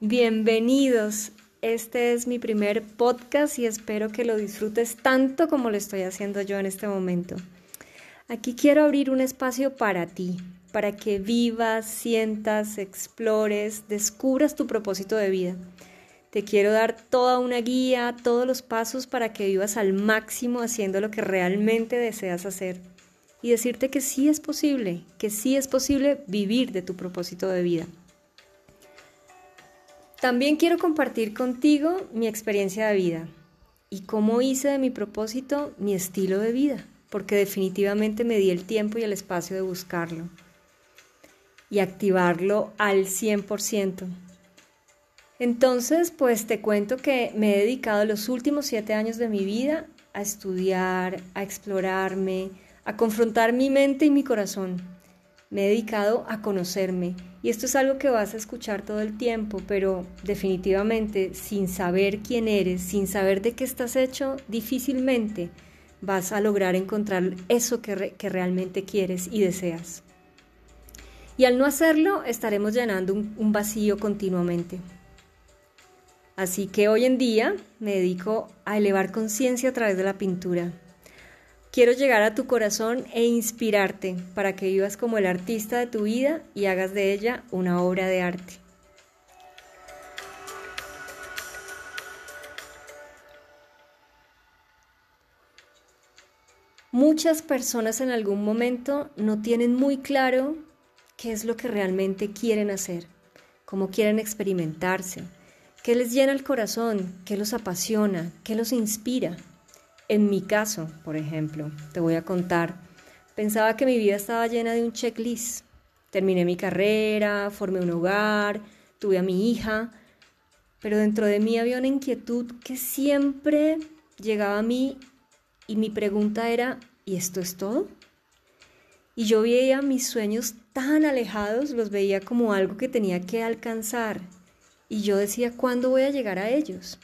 Bienvenidos. Este es mi primer podcast y espero que lo disfrutes tanto como lo estoy haciendo yo en este momento. Aquí quiero abrir un espacio para ti, para que vivas, sientas, explores, descubras tu propósito de vida. Te quiero dar toda una guía, todos los pasos para que vivas al máximo haciendo lo que realmente deseas hacer y decirte que sí es posible, que sí es posible vivir de tu propósito de vida. También quiero compartir contigo mi experiencia de vida y cómo hice de mi propósito mi estilo de vida, porque definitivamente me di el tiempo y el espacio de buscarlo y activarlo al 100%. Entonces, pues te cuento que me he dedicado los últimos siete años de mi vida a estudiar, a explorarme, a confrontar mi mente y mi corazón. Me he dedicado a conocerme y esto es algo que vas a escuchar todo el tiempo, pero definitivamente sin saber quién eres, sin saber de qué estás hecho, difícilmente vas a lograr encontrar eso que, realmente quieres y deseas. Y al no hacerlo, estaremos llenando un vacío continuamente. Así que hoy en día me dedico a elevar conciencia a través de la pintura. Quiero llegar a tu corazón e inspirarte para que vivas como el artista de tu vida y hagas de ella una obra de arte. Muchas personas en algún momento no tienen muy claro qué es lo que realmente quieren hacer, cómo quieren experimentarse, qué les llena el corazón, qué los apasiona, qué los inspira. En mi caso, por ejemplo, te voy a contar, pensaba que mi vida estaba llena de un checklist. Terminé mi carrera, formé un hogar, tuve a mi hija, pero dentro de mí había una inquietud que siempre llegaba a mí y mi pregunta era, ¿y esto es todo? Y yo veía mis sueños tan alejados, los veía como algo que tenía que alcanzar. Y yo decía, ¿cuándo voy a llegar a ellos?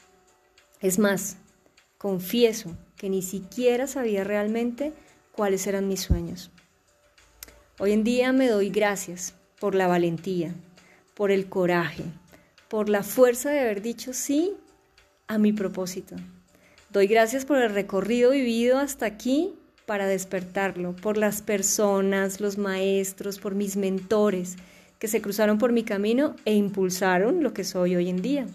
Es más, confieso que ni siquiera sabía realmente cuáles eran mis sueños. Hoy en día me doy gracias por la valentía, por el coraje, por la fuerza de haber dicho sí a mi propósito. Doy gracias por el recorrido vivido hasta aquí para despertarlo, por las personas, los maestros, por mis mentores que se cruzaron por mi camino e impulsaron lo que soy hoy en día.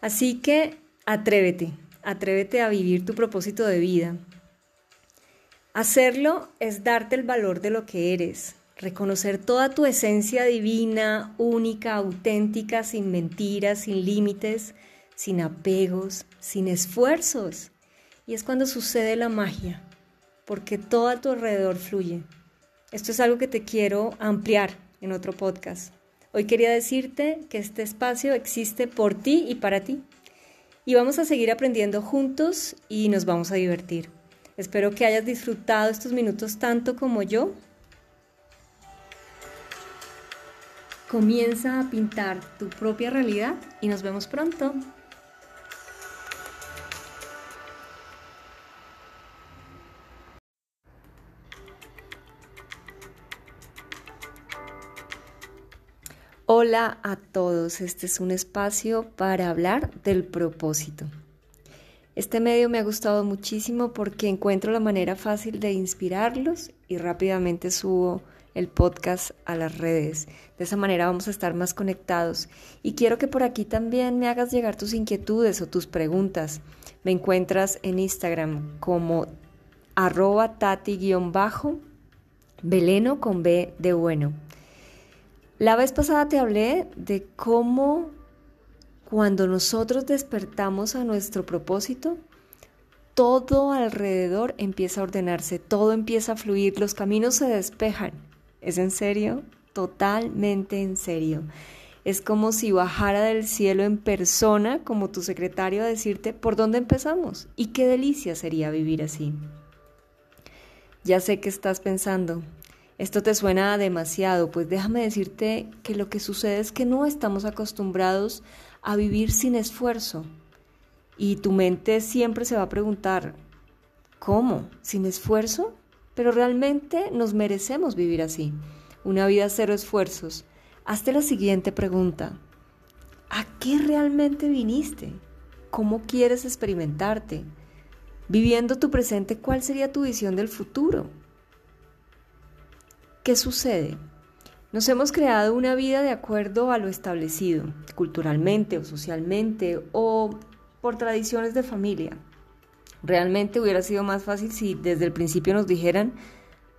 Así que atrévete, Atrévete a vivir tu propósito de vida. Hacerlo es darte el valor de lo que eres, reconocer toda tu esencia divina, única, auténtica, sin mentiras, sin límites, sin apegos, sin esfuerzos. Y es cuando sucede la magia, porque todo a tu alrededor fluye. Esto es algo que te quiero ampliar en otro podcast. Hoy quería decirte que este espacio existe por ti y para ti y vamos a seguir aprendiendo juntos y nos vamos a divertir. Espero que hayas disfrutado estos minutos tanto como yo. Comienza a pintar tu propia realidad y nos vemos pronto. Hola a todos, este es un espacio para hablar del propósito. Este medio me ha gustado muchísimo porque encuentro la manera fácil de inspirarlos y rápidamente subo el podcast a las redes. De esa manera vamos a estar más conectados. Y quiero que por aquí también me hagas llegar tus inquietudes o tus preguntas. Me encuentras en Instagram como arroba tati-beleno con B de bueno. La vez pasada te hablé de cómo cuando nosotros despertamos a nuestro propósito, todo alrededor empieza a ordenarse, todo empieza a fluir, los caminos se despejan. ¿Es en serio? Totalmente en serio. Es como si bajara del cielo en persona, como tu secretario, a decirte por dónde empezamos y qué delicia sería vivir así. Ya sé que estás pensando, esto te suena demasiado, pues déjame decirte que lo que sucede es que no estamos acostumbrados a vivir sin esfuerzo. Y tu mente siempre se va a preguntar, ¿cómo? ¿Sin esfuerzo? Pero realmente nos merecemos vivir así, una vida cero esfuerzos. Hazte la siguiente pregunta. ¿A qué realmente viniste? ¿Cómo quieres experimentarte? Viviendo tu presente, ¿cuál sería tu visión del futuro? ¿Qué sucede? Nos hemos creado una vida de acuerdo a lo establecido, culturalmente o socialmente o por tradiciones de familia. Realmente hubiera sido más fácil si desde el principio nos dijeran,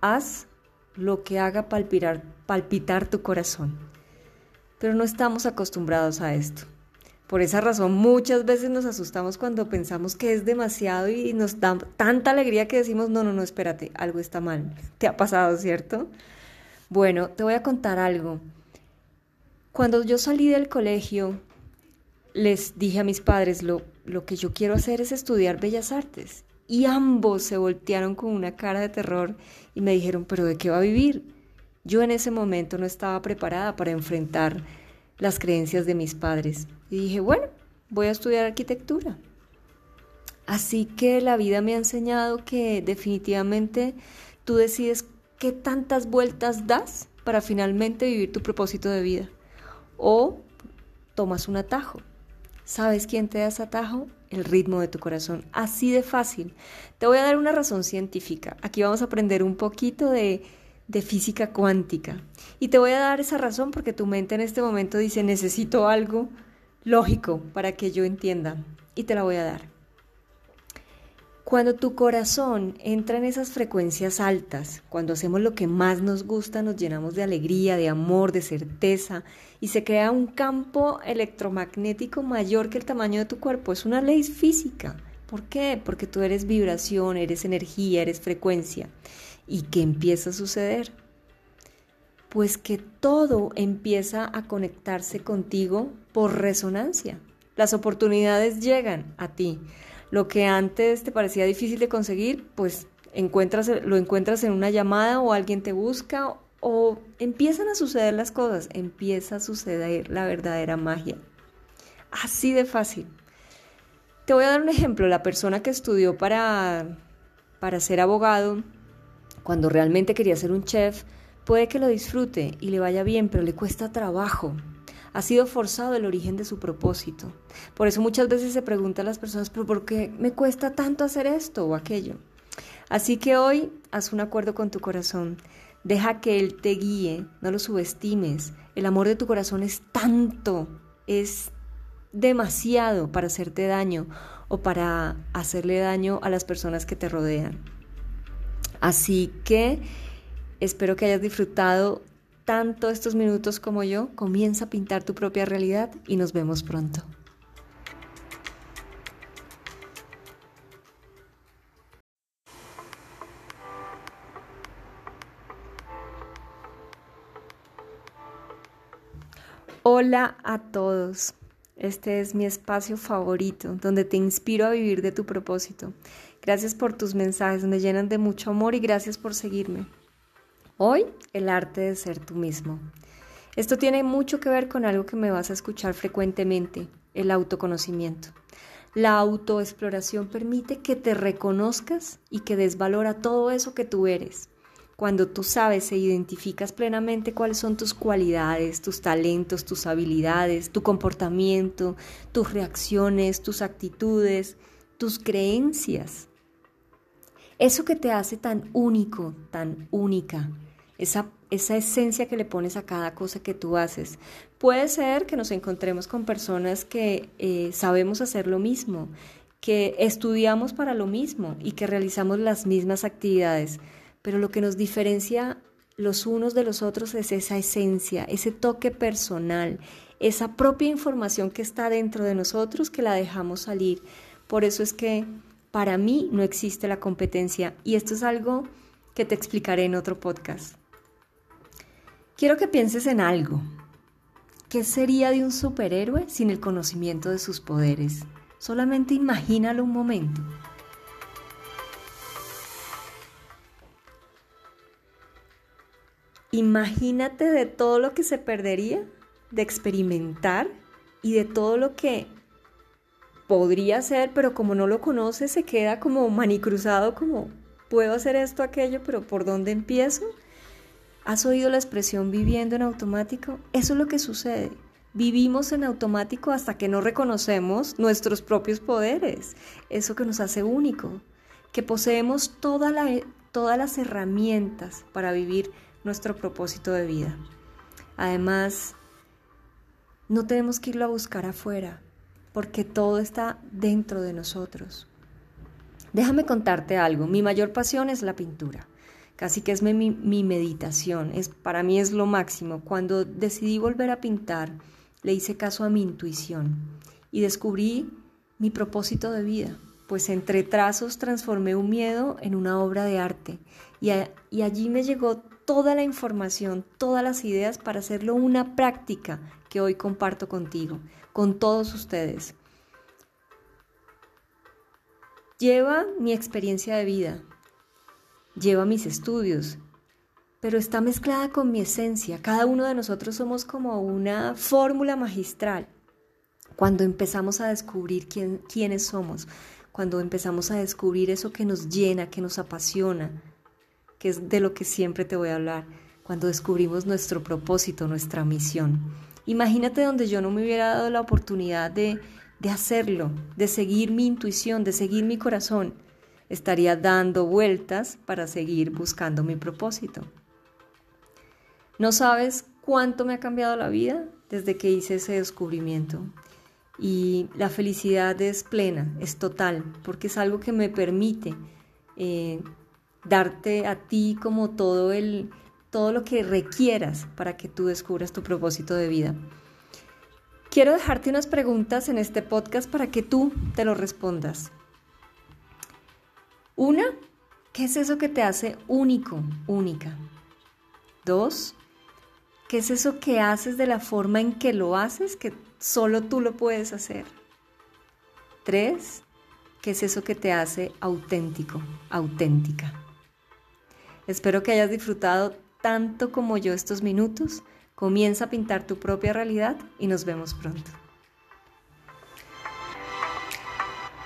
haz lo que haga palpitar, palpitar tu corazón. Pero no estamos acostumbrados a esto. Por esa razón muchas veces nos asustamos cuando pensamos que es demasiado y nos da tanta alegría que decimos, no, no, no, espérate, algo está mal. ¿Te ha pasado, cierto? Bueno, te voy a contar algo. Cuando yo salí del colegio, les dije a mis padres, lo, que yo quiero hacer es estudiar bellas artes. Y ambos se voltearon con una cara de terror y me dijeron, pero ¿de qué va a vivir? Yo en ese momento no estaba preparada para enfrentar las creencias de mis padres. Y dije, bueno, voy a estudiar arquitectura. Así que la vida me ha enseñado que definitivamente tú decides qué tantas vueltas das para finalmente vivir tu propósito de vida. O tomas un atajo. ¿Sabes quién te da ese atajo? El ritmo de tu corazón. Así de fácil. Te voy a dar una razón científica. Aquí vamos a aprender un poquito de, de física cuántica. Y te voy a dar esa razón porque tu mente en este momento dice necesito algo lógico para que yo entienda. Y te la voy a dar. Cuando tu corazón entra en esas frecuencias altas, cuando hacemos lo que más nos gusta, nos llenamos de alegría, de amor, de certeza y se crea un campo electromagnético mayor que el tamaño de tu cuerpo. Es una ley física. ¿Por qué? Porque tú eres vibración, eres energía, eres frecuencia. ¿Y qué empieza a suceder? Pues que todo empieza a conectarse contigo por resonancia. Las oportunidades llegan a ti. Lo que antes te parecía difícil de conseguir, pues encuentras, lo encuentras en una llamada o alguien te busca o empiezan a suceder las cosas, empieza a suceder la verdadera magia. Así de fácil. Te voy a dar un ejemplo. La persona que estudió para, para ser abogado, cuando realmente quería ser un chef, puede que lo disfrute y le vaya bien, pero le cuesta trabajo ha sido forzado el origen de su propósito. Por eso muchas veces se preguntan las personas, ¿pero por qué me cuesta tanto hacer esto o aquello? Así que hoy haz un acuerdo con tu corazón. Deja que Él te guíe, no lo subestimes. El amor de tu corazón es tanto, es demasiado para hacerte daño o para hacerle daño a las personas que te rodean. Así que espero que hayas disfrutado tanto estos minutos como yo, comienza a pintar tu propia realidad y nos vemos pronto. Hola a todos. Este es mi espacio favorito, donde te inspiro a vivir de tu propósito. Gracias por tus mensajes, me llenan de mucho amor y gracias por seguirme. Hoy, el arte de ser tú mismo. Esto tiene mucho que ver con algo que me vas a escuchar frecuentemente, el autoconocimiento. La autoexploración permite que te reconozcas y que des valor a todo eso que tú eres. Cuando tú sabes e identificas plenamente cuáles son tus cualidades, tus talentos, tus habilidades, tu comportamiento, tus reacciones, tus actitudes, tus creencias. Eso que te hace tan único, tan única, esa, esencia que le pones a cada cosa que tú haces. Puede ser que nos encontremos con personas que eh, sabemos hacer lo mismo, que estudiamos para lo mismo y que realizamos las mismas actividades, pero lo que nos diferencia los unos de los otros es esa esencia, ese toque personal, esa propia información que está dentro de nosotros que la dejamos salir. Por eso es que para mí no existe la competencia y esto es algo que te explicaré en otro podcast. Quiero que pienses en algo. ¿Qué sería de un superhéroe sin el conocimiento de sus poderes? Solamente imagínalo un momento. Imagínate de todo lo que se perdería de experimentar y de todo lo que podría ser, pero como no lo conoce, se queda como manicruzado, como puedo hacer esto, aquello, pero ¿por dónde empiezo? ¿Has oído la expresión viviendo en automático? Eso es lo que sucede. Vivimos en automático hasta que no reconocemos nuestros propios poderes, eso que nos hace único, que poseemos todas las herramientas para vivir nuestro propósito de vida. Además, no tenemos que irlo a buscar afuera, porque todo está dentro de nosotros. Déjame contarte algo, mi mayor pasión es la pintura. Casi que es mi, meditación, es, para mí es lo máximo. Cuando decidí volver a pintar, le hice caso a mi intuición y descubrí mi propósito de vida, pues entre trazos transformé un miedo en una obra de arte y, y allí me llegó toda la información, todas las ideas para hacerlo una práctica que hoy comparto contigo, con todos ustedes. Lleva mi experiencia de vida, lleva mis estudios, pero está mezclada con mi esencia. Cada uno de nosotros somos como una fórmula magistral. Cuando empezamos a descubrir quién, quiénes somos, cuando empezamos a descubrir eso que nos llena, que nos apasiona, que es de lo que siempre te voy a hablar, cuando descubrimos nuestro propósito, nuestra misión. Imagínate donde yo no me hubiera dado la oportunidad de, de hacerlo, de seguir mi intuición, de seguir mi corazón. Estaría dando vueltas para seguir buscando mi propósito. No sabes cuánto me ha cambiado la vida desde que hice ese descubrimiento. Y la felicidad es plena, es total, porque es algo que me permite eh, darte a ti como todo el todo lo que requieras para que tú descubras tu propósito de vida. Quiero dejarte unas preguntas en este podcast para que tú te lo respondas. Una, ¿qué es eso que te hace único, única? Dos, ¿Qué es eso que haces de la forma en que lo haces, que solo tú lo puedes hacer? Tres, ¿qué es eso que te hace auténtico, auténtica? Espero que hayas disfrutado tanto como yo estos minutos. Comienza a pintar tu propia realidad y nos vemos pronto.